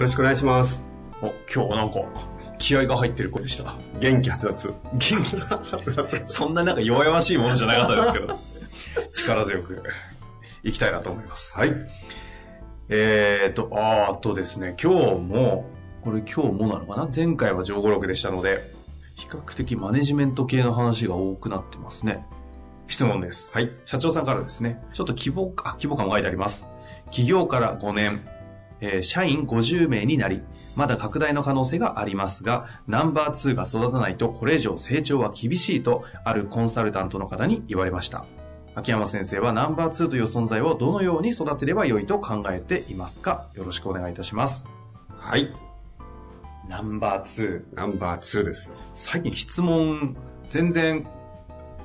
よろしくお願いします。お、今日なんか、気合が入ってる子でした。元気はつらつ。元気？そんななんか弱々しいものじゃなかったですけど、力強くいきたいなと思います。はい。えーと、あーあとですね、今日も、これ今日もなのかな？前回は上五録でしたので、比較的マネジメント系の話が多くなってますね。質問です。はい。社長さんからですね、ちょっと規模、あ、規模感も書いてあります。企業から5年、えー社員50名になり、まだ拡大の可能性がありますが、ナンバー2が育たないとこれ以上成長は厳しいと、あるコンサルタントの方に言われました。秋山先生はナンバー2という存在をどのように育てればよいと考えていますか？よろしくお願いいたします。はい。ナンバー2。ナンバー2ですよ。最近質問、全然、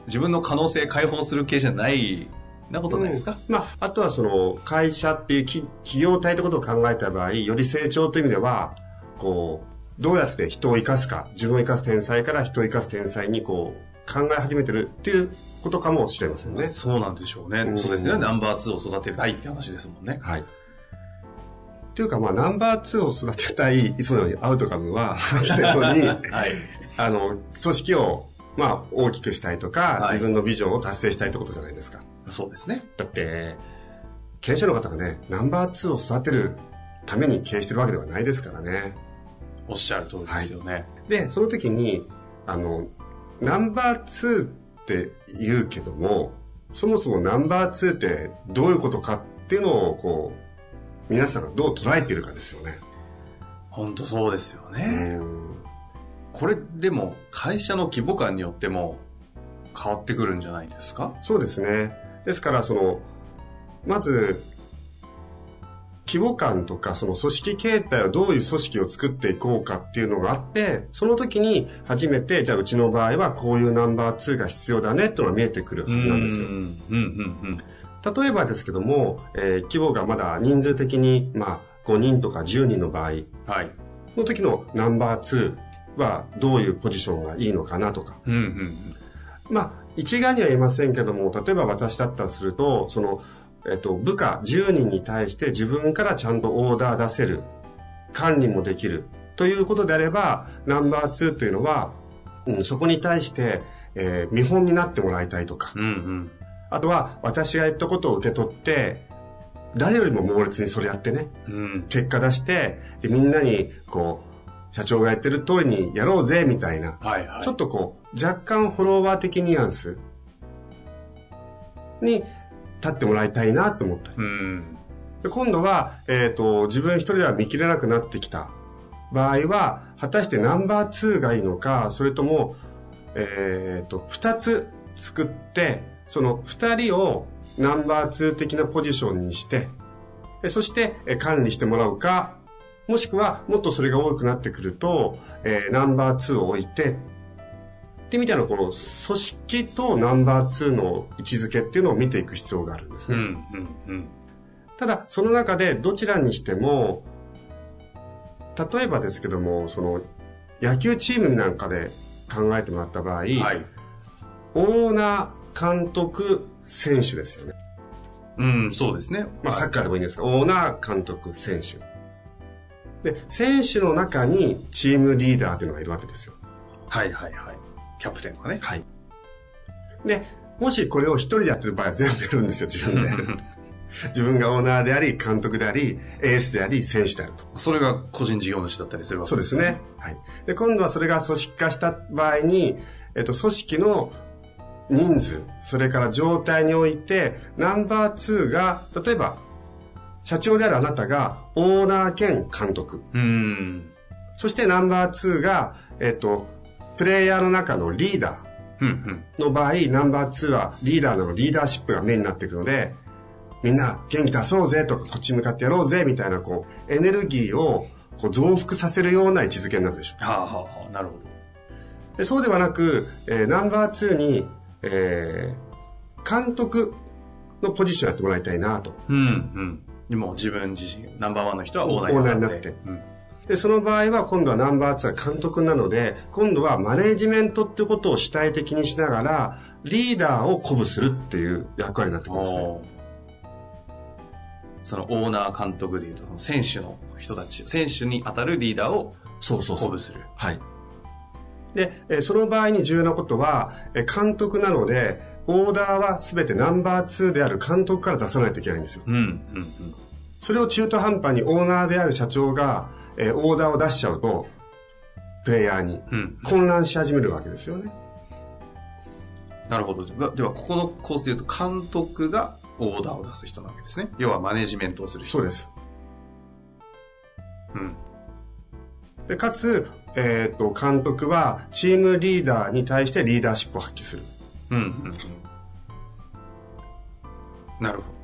自分の可能性解放する系じゃない、なことないですか、まあ、あとはその、会社っていうき企業体ってことを考えた場合、より成長という意味では、こう、どうやって人を生かすか、自分を生かす天才から人を生かす天才にこう、考え始めてるっていうことかもしれませんね。そうなんでしょうね。うんそうですね。ナンバー2を育てたいって話ですもんね。はい。っていうか、まあ、ナンバー2を育てたい、いつものようにアウトカムは、来てるのに、はい。あの、組織を、まあ、大きくしたいとか、はい自分のビジョンを達成したいってことじゃないですか。そうですね。だって、経営者の方がね、ナンバー2を育てるために経営してるわけではないですからね。おっしゃる通りですよね。で、その時に、あの、ナンバー2って言うけども、そもそもナンバー2ってどういうことかっていうのを、こう、皆さんがどう捉えているかですよね。本当そうですようね。んこれでも会社の規模感によっても変わってくるんじゃないですか？そうですね。ですから、その、まず、規模感とか、その組織形態をどういう組織を作っていこうかっていうのがあって、その時に初めて、じゃあうちの場合はこういうナンバー2が必要だねっていうのが見えてくるはずなんですよう。ん、うん、うん。例えばですけども、えー規模がまだ人数的に、まあ、5人とか10人の場合はい。の時のナンバー2はどういうポジションがいいのかなとか。うん、うん。まあ、一概には言えませんけども、例えば私だったらすると、その、えっと、部下10人に対して自分からちゃんとオーダー出せる、管理もできる、ということであれば、ナンバー2というのは、うん、そこに対して、えー見本になってもらいたいとか、うん、うん。あとは私が言ったことを受け取って、誰よりも猛烈にそれやってね、うん。結果出して、でみんなに、こう、社長がやってる通りにやろうぜ、みたいな、はい、はい。ちょっとこう、若干フォロワー的ニュアンスに立ってもらいたいなと思ったり。うん。で今度は、えっ、と、自分一人では見切れなくなってきた場合は、果たしてナンバー2がいいのか、それとも、えっ、と、二つ作って、その二人をナンバー2的なポジションにして、えそしてえ管理してもらうか、もしくはもっとそれが多くなってくると、えーナンバー2を置いて、ってみたいなこの組織とナンバー2の位置づけっていうのを見ていく必要があるんですね。うん、うん、うん。ただ、その中でどちらにしても、例えばですけども、その、野球チームなんかで考えてもらった場合、はい。オーナー、監督、選手ですよね。うん、そうですね。まあ、サッカーでもいいんですが、オーナー、監督、選手。で、選手の中にチームリーダーっていうのがいるわけですよ。はい、はい、はい。キャプテンがね。はい。で、もしこれを一人でやってる場合は全部やるんですよ、自分で。自分がオーナーであり、監督であり、エースであり、選手であると。それが個人事業主だったりするわけそうですね。はい。で、今度はそれが組織化した場合に、えっと、組織の人数、それから状態において、ナンバー2が、例えば、社長であるあなたがオーナー兼監督。うん。そしてナンバー2が、えっ、と、プレイヤーの中のリーダうん、うん。ーの場合、ナンバー2はリーダーのリーダーシップがメインになっていくので、みんな元気出そうぜとか、こっち向かってやろうぜみたいな、こう、エネルギーをこう増幅させるような位置づけになるでしょはあ、はあ、はあ、なるほど。う。でそうではなく、えーナンバー2に、えー監督のポジションやってもらいたいなと。うん、うん。でも自分自身、ナンバーワンの人はオーナーになって。オーナーになってうん。で、その場合は今度はナンバー2は監督なので、今度はマネージメントってことを主体的にしながら、リーダーを鼓舞するっていう役割になってきますね。そのオーナー監督でいうと、選手の人たち、選手に当たるリーダーをそうそう鼓舞する。はい。で、えーその場合に重要なことは、えー監督なので、オーダーは全てナンバー2である監督から出さないといけないんですよ。うん、うん、うん。それを中途半端にオーナーである社長が、えーオーダーを出しちゃうと、プレイヤーにうん。混乱し始めるわけですよね。なるほど。では、ここのコースで言うと、監督がオーダーを出す人なわけですね。要はマネジメントをする人。そうです。うん。で、かつ、えっ、と、監督はチームリーダーに対してリーダーシップを発揮する。うん、うん、うん。なるほ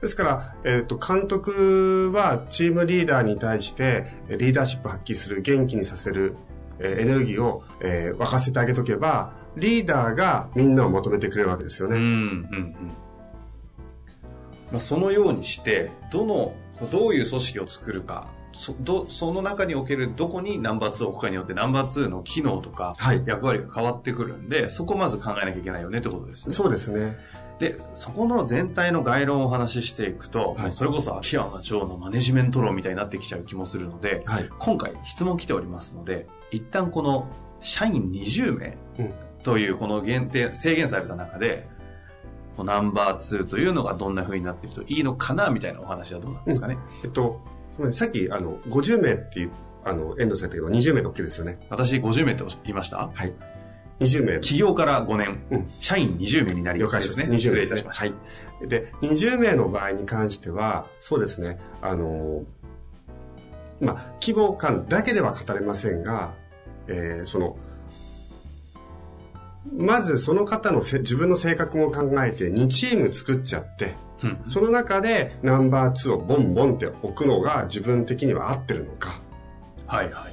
ですから、えっ、と、監督はチームリーダーに対してえーリーダーシップを発揮する、元気にさせる、えーエネルギーを、えー沸かせてあげとけば、リーダーがみんなを求めてくれるわけですよど。うん、ね。うん、うん。まあ、そのようにして、どの、どういう組織を作るか、そどその中におけるどこにナンバー2を置くかによってナンバー2の機能とかはい役割が変わってくるんで、そこをまず考えなきゃいけないよねってことですね。そうですね。で、そこの全体の概論をお話ししていくと、はいそれこそ秋山町のマネジメント論みたいになってきちゃう気もするので、はい。今回質問来ておりますので、一旦この社員20名うんというこの限定、制限された中で、ナンバー2というのがどんな風になっているといいのかなみたいなお話はどうなんですかね。えっと、さっき、あの、50名っていう、あの、遠藤さん言ったけど、20名で OK ですよね。私50名って言いました？はい。20名。起業から5年、うん社員20名になり了解ですね。20名失礼いたしました。はい。で、20名の場合に関しては、そうですね、あの、まあ、規模感だけでは語れませんが、えーその、まずその方のせ自分の性格も考えて2チーム作っちゃって、うんその中でナンバー2をボンボンって置くのが自分的には合ってるのか、はいはいはい。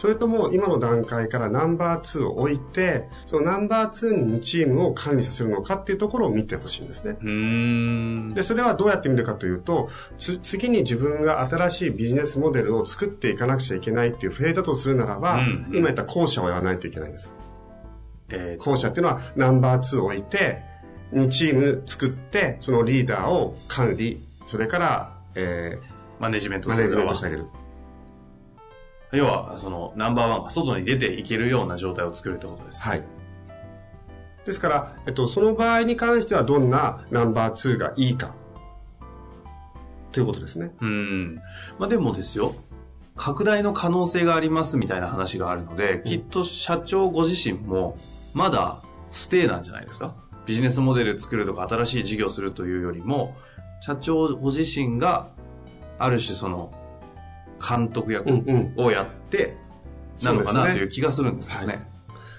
それとも今の段階からナンバー2を置いて、そのナンバー2に2チームを管理させるのかっていうところを見てほしいんですね。で、それはどうやって見るかというと、つ次に自分が新しいビジネスモデルを作っていかなくちゃいけないっていうフェーズだとするならば、うんうん今言った後者をやらないといけないんです。えー後者っていうのはナンバー2を置いて、2チーム作って、そのリーダーを管理、それから、えマネジメンー、マネジメントしてあげる。要は、その、ナンバーワンが外に出ていけるような状態を作るってことです。はい。ですから、えっと、その場合に関してはどんなナンバー2がいいか。ということですね。うん。まあでもですよ、拡大の可能性がありますみたいな話があるので、きっと社長ご自身も、まだステイなんじゃないですか？ビジネスモデル作るとか新しい事業するというよりも、社長ご自身が、ある種その、監督役うん。をやって、なのかなという気がするんですけどね。はい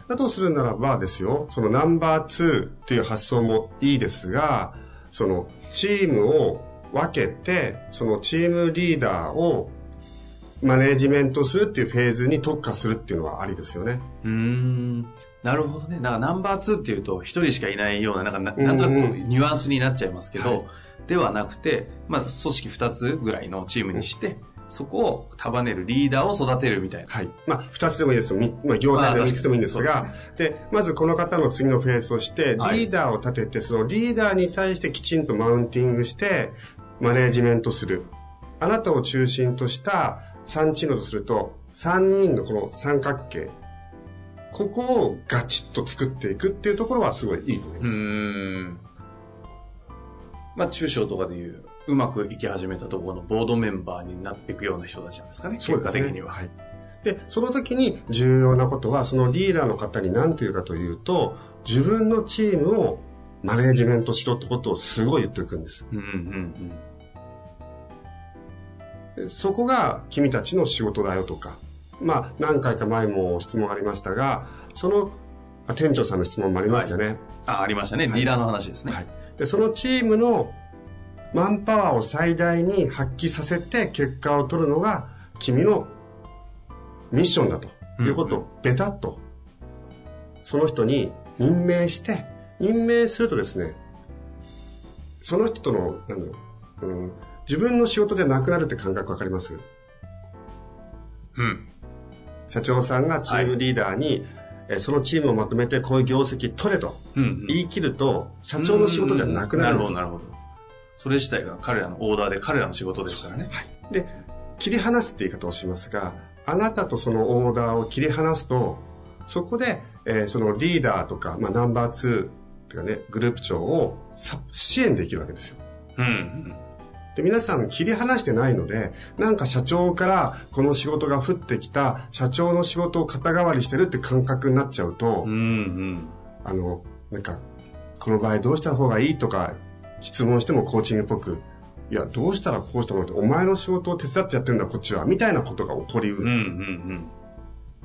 だとするならばですよ、そのナンバー2っていう発想もいいですが、そのチームを分けて、そのチームリーダーをマネージメントするっていうフェーズに特化するっていうのはありですよね。うーん。なるほどね。なんかナンバー2っていうと一人しかいないような、なんかななんとなくうんうニュアンスになっちゃいますけど、はいではなくて、まあ組織2つぐらいのチームにして、そこを束ねるリーダーを育てるみたいな。はい。まあ、二つでもいいですよ。みまあ、業態でもいくつでもいいんですまあが、で、まずこの方の次のフェーズとして、はいリーダーを立てて、そのリーダーに対してきちんとマウンティングして、マネージメントする。あなたを中心とした3チームとすると、3人のこの三角形。ここをガチッと作っていくっていうところはすごいいいと思いうます。ーん。まあ中小とかでいう、うまくいき始めたところのボードメンバーになっていくような人たちなんですかね。結果的には。はい。で、その時に重要なことは、そのリーダーの方に何て言うかというと、自分のチームをマネージメントしろってことをすごい言っておくんです。うんうんうん。そこが君たちの仕事だよとか、まあ、何回か前も質問ありましたが、その、あ店長さんの質問もありましたよね。あ、ありましたね。ディーラーの話ですね。はい。で、そのチームのマンパワーを最大に発揮させて結果を取るのが君のミッションだということをベタっとその人に任命して、任命するとですね、その人との、なんだろう、うん、自分の仕事じゃなくなるって感覚わかります？うん。社長さんがチームリーダーに、えそのチームをまとめてこういう業績取れとうん。言い切ると、社長の仕事じゃなくなるんですよなるほど、なるほど。それ自体が彼らのオーダーで彼らの仕事ですからね。で、切り離すって言い方をしますが、あなたとそのオーダーを切り離すと、そこで、えーそのリーダーとか、まあ、ナンバー2とかね、グループ長をさ支援できるわけですよ。うんうん。で、皆さん切り離してないので、なんか社長からこの仕事が降ってきた、社長の仕事を肩代わりしてるって感覚になっちゃうと、うんうん。あの、なんか、この場合どうした方がいいとか、質問してもコーチングっぽく、いや、どうしたらこうしたのって、お前の仕事を手伝ってやってるんだ、こっちは、みたいなことが起こりうるん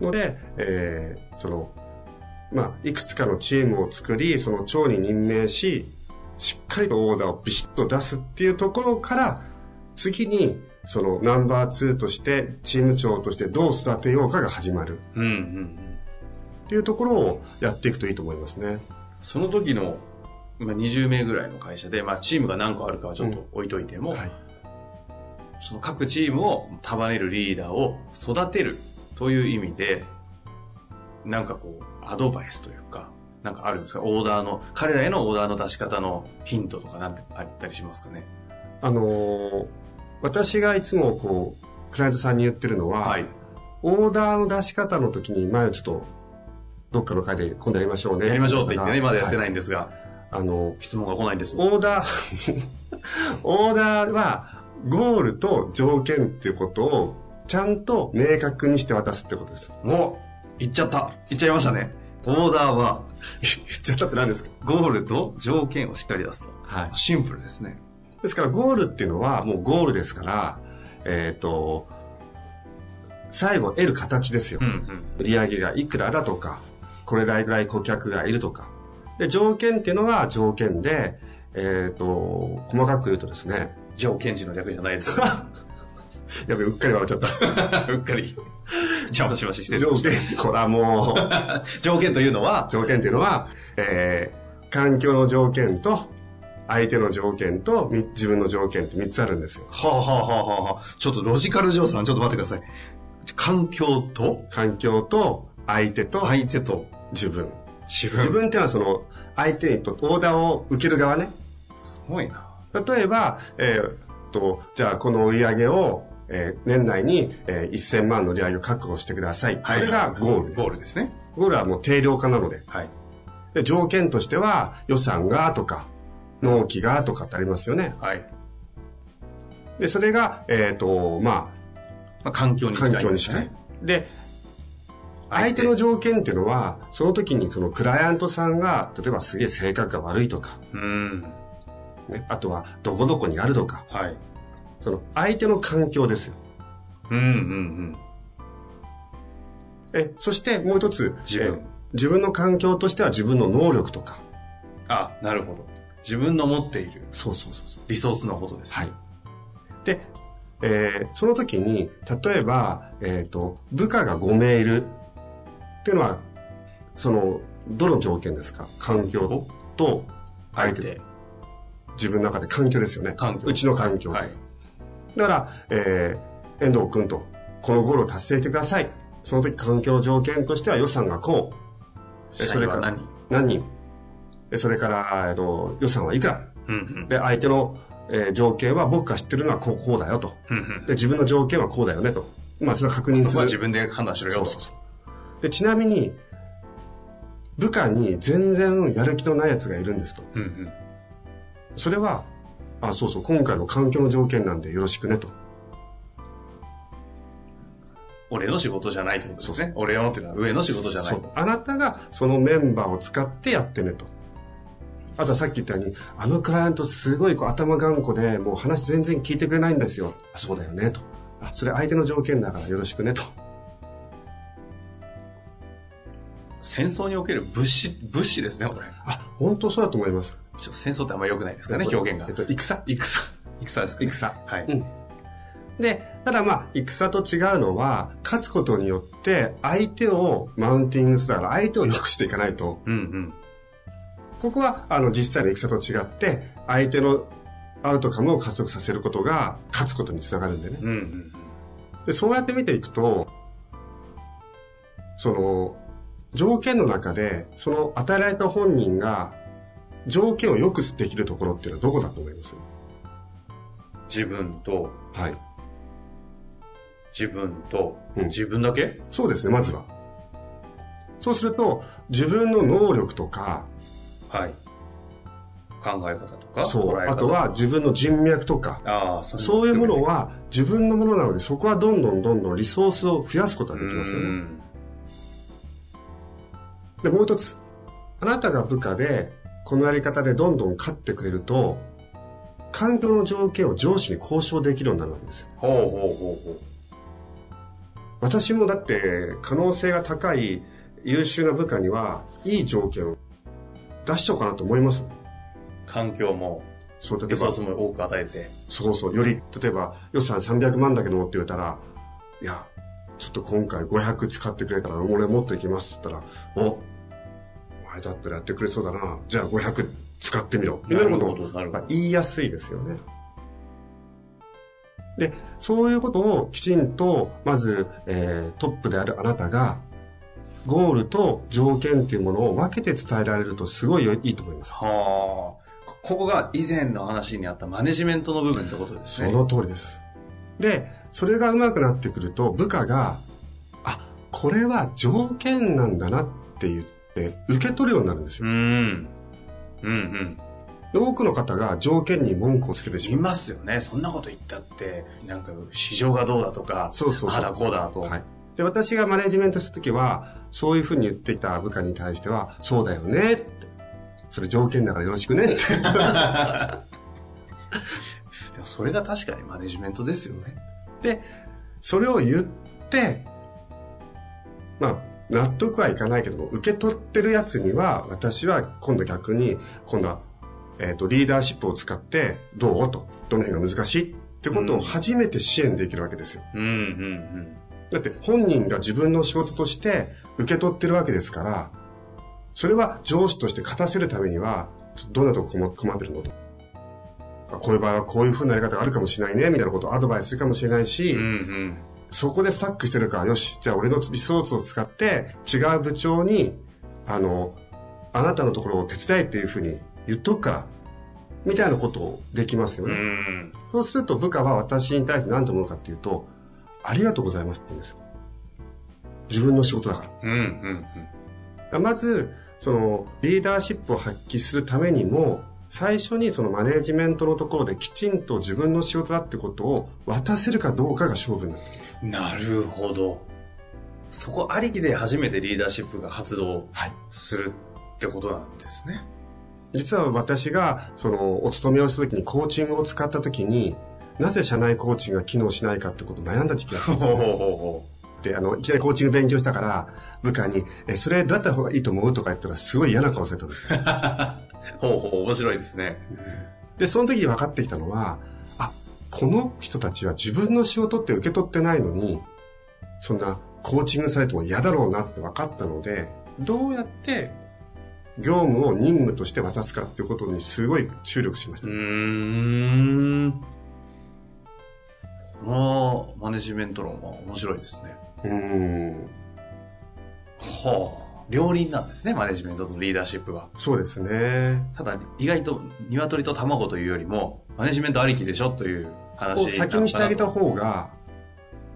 ので、えーその、まあ、いくつかのチームを作り、その長に任命し、しっかりとオーダーをビシッと出すっていうところから、次に、そのナンバー2として、チーム長としてどう育てようかが始まるうんうん。っていうところをやっていくといいと思いますね。その時の、まあ、20名ぐらいの会社で、まあ、チームが何個あるかはちょっと置いといても、はい。その各チームを束ねるリーダーを育てるという意味で、なんかこう、アドバイスというか、なんかあるんですか？オーダーの、彼らへのオーダーの出し方のヒントとかなんてあったりしますかね？あのー私がいつもこう、クライアントさんに言ってるのは、はい。オーダーの出し方の時に、前ちょっと、どっかの会で今度やりましょうね。やりましょうって言ってね、まだやってないい。んですが、あの、質問が来ないんですよ。オーダー、オーダーは、ゴールと条件っていうことを、ちゃんと明確にして渡すってことです。お言っちゃった言っちゃいましたね。オーダーは、言っちゃったって何ですか？ゴールと条件をしっかり出すと。はい。シンプルですね。ですから、ゴールっていうのは、もうゴールですから、えっ、と、最後得る形ですよ。うんうん。売り上げがいくらだとか、これらぐらい顧客がいるとか。で、条件っていうのは条件で、えっ、と、細かく言うとですね、条件時の略じゃないです。やべ、うっかり笑っちゃった。うっかり。邪魔しました。失礼し条まし件、これはもう、た。条件というのは、条件っていうのは、えー、環境の条件と、相手の条件と、み自分の条件って3つあるんですよ。はあ、はあはあはあはあ、ちょっとロジカル上さん、ちょっと待ってください。環境と、環境と、相手と、相手と、自分。自分。自分っていうのはその、相手にと、オーダーを受ける側ね。すごいな。例えば、えーっと、じゃあこの売り上げを、えー年内に、えー1000万の売り上げを確保してください。これがゴールで。ゴールですね。ゴールはもう定量化なので。はい。で条件としては、予算がとか、納期がとかってありますよね。はい。で、それが、えーっと、ままあ、環境あ、に近い環境に近い。で、相手の条件っていうのは、その時にそのクライアントさんが、例えばすげえ性格が悪いとか、うん。ね、あとはどこどこにあるとか、はい。その相手の環境ですよ。うんうんうん。え、そしてもう一つ、自分え自分の環境としては自分の能力とか。あ、なるほど。自分の持っているそうそうそうそう。リソースのことです。はい。で、えーその時に、例えば、えっ、と、部下が5名いるっていうのは、その、どの条件ですか？環境と相手。自分の中で環境ですよね。環境うちの環境。はい。だから、えー遠藤君と、このゴールを達成してください。その時環境条件としては予算がこう。え社員は何？何人？でそれから、えっと、予算はいくら？うんうん。で、相手の、えー条件は僕が知ってるのはこうこうだよと。うんうん。で、自分の条件はこうだよねと。まあ、それは確認する。そこは自分で判断しろよと。そうそうそうで、ちなみに、部下に全然やる気のない奴がいるんですと。うんうん。それは、あ、そうそう、今回の環境の条件なんでよろしくねと。俺の仕事じゃないってことですね。俺のっていうのは上の仕事じゃない。あなたがそのメンバーを使ってやってねと。あとはさっき言ったように、あのクライアントすごいこう頭頑固で、もう話全然聞いてくれないんですよ。あそうだよね、と。あ、それ相手の条件だからよろしくねと。戦争における物資、物資ですね、これ。あ、本当そうだと思います。ちょっと戦争ってあんま良くないですかね、表現がえっ。と、戦。戦。戦ですか、ね、戦。はい。うん。で、ただまあ、戦と違うのは、勝つことによって、相手をマウンティングするら、相手を良くしていかないと、うんうん。ここは、あの、実際の戦と違って、相手のアウトカムを加速させることが、勝つことにつながるんでね。うんうんで、そうやって見ていくと、その、条件の中で、その与えられた本人が、条件を良くできるところっていうのはどこだと思います？自分と、はい。自分と、うん。自分だけ？そうですね、まずは。そうすると、自分の能力とか、はい。考え方とか、そう。あとは自分の人脈とか、ああ、そそういうものはは自分のものなので、そこはどんどんどんどんリソースを増やすことができますよね。うんで、もう一つ。あなたが部下で、このやり方でどんどん勝ってくれると、環境の条件を上司に交渉できるようになるわけですよ。ほうほうほうほ私もだって、可能性が高い優秀な部下には、いい条件を出しちゃおうかなと思います。う。環境も、そう、例えばリソース、も多く与えて。そうそう、より、例えば予算300万だけどって言ったら、いや、ちょっと今回500使ってくれたら、俺もっといきますって言ったら、お、お前だったらやってくれそうだな。じゃあ500使ってみろ。みたいなことをなるほどなるほどまあ言いやすいですよね。で、そういうことをきちんと、まず、えートップであるあなたが、ゴールと条件っていうものを分けて伝えられるとすごいいいと思います。はあ。こここが以前の話にあったマネジメントの部分ってことですね。その通りです。で、それが上手くなってくると、部下が、あ、これは条件なんだなって言って、受け取るようになるんですよ。うん。うんうん。で多くの方が条件に文句をつけてしいまう。ますよね。そんなこと言ったって、なんか市場がどうだとか、そうそうそうあだこうだと。はい。で、私がマネジメントした時は、そういうふうに言っていた部下に対しては、そうだよねって。それ条件だからよろしくねって。でもそれが確かにマネジメントですよね。で、それを言って、まあ、納得はいかないけども、受け取ってるやつには、私は今度逆に、今度は、えっ、と、リーダーシップを使って、どうと、どの辺が難しいってことを初めて支援できるわけですよ。うんうんだって本人が自分の仕事として受け取ってるわけですから、それは上司として勝たせるためには、どんなとこ困困ってるのと。あこういう場合はこういう風なやり方があるかもしれないね、みたいなことをアドバイスするかもしれないし、うん。うんうん。そこでスタックしてるから、よし、じゃあ俺のリソースを使って違う部長に、あの、あなたのところを手伝えっていうふうに言っとくから、みたいなことをできますようね。ん。そうすると部下は私に対して何と思うかっていうと、ありがとうございますって言うんですよ。自分の仕事だから。うんうんだからまず、その、リーダーシップを発揮するためにも、最初にそのマネジメントのところできちんと自分の仕事だってことを渡せるかどうかが勝負になってきます。うん。なるほど。そこありきで初めてリーダーシップが発動はい。するってことなんですね。実は私が、その、お勤めをした時にコーチングを使った時に、なぜ社内コーチングが機能しないかってことを悩んだ時期があったんですよほうほうほうほで、あの、いきなりコーチング勉強したから、部下に、え、それだった方がいいと思うとか言ったら、すごい嫌な顔されたんですよ。う。ほうほう、面白いですね。で、その時に分かってきたのは、あ、この人たちは自分の仕事って受け取ってないのに、そんなコーチングされても嫌だろうなって分かったので、どうやって業務を任務として渡すかっていうことにすごい注力しました。うーん。このマネジメント論は面白いですね。うーん。はあ。両輪なんですね、マネジメントとリーダーシップは。そうですね。ただ、意外と鶏と卵というよりも、マネジメントありきでしょという話を先にしてあげた方が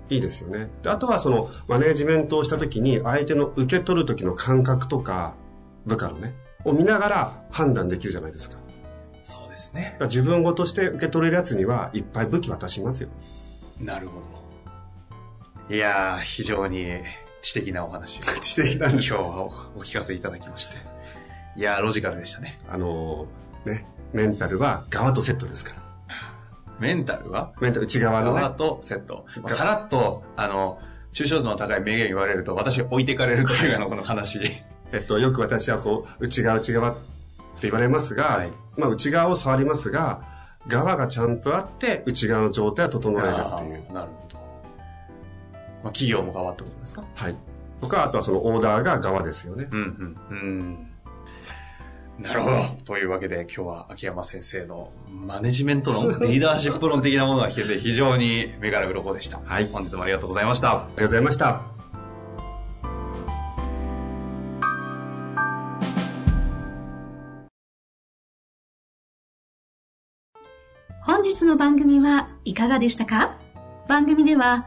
いいですよね。であとはそのマネジメントをした時に相手の受け取る時の感覚とか部下のね、を見ながら判断できるじゃないですか。そうですね。ら自分ごとして受け取れるやつにはいっぱい武器渡しますよ。なるほど。いやー、非常に知的なお話を知的な今日はお聞かせいただきまして。いやー、ロジカルでしたね。あのね、メンタルは側とセットですから。メンタルは？メンタル内側のね側。とセット。まあさらっと、あの、抽象度の高い名言言われると、私置いてかれるというあの、この話。えっと、よく私はこう、内側内側って言われますが、はいまあ内側を触りますが、側がちゃんとあって、内側の状態は整えるっていう。なるほど。まあ、企業も側ってことですか？はい。とか、あとはそのオーダーが側ですよね。うん、うん、うん。なるほど。というわけで、今日は秋山先生のマネジメント論、リーダーシップ論的なものが聞けて非常に目から鱗でした。はい本日もありがとうございました。ありがとうございました。本日の番組はいかがでしたか？番組では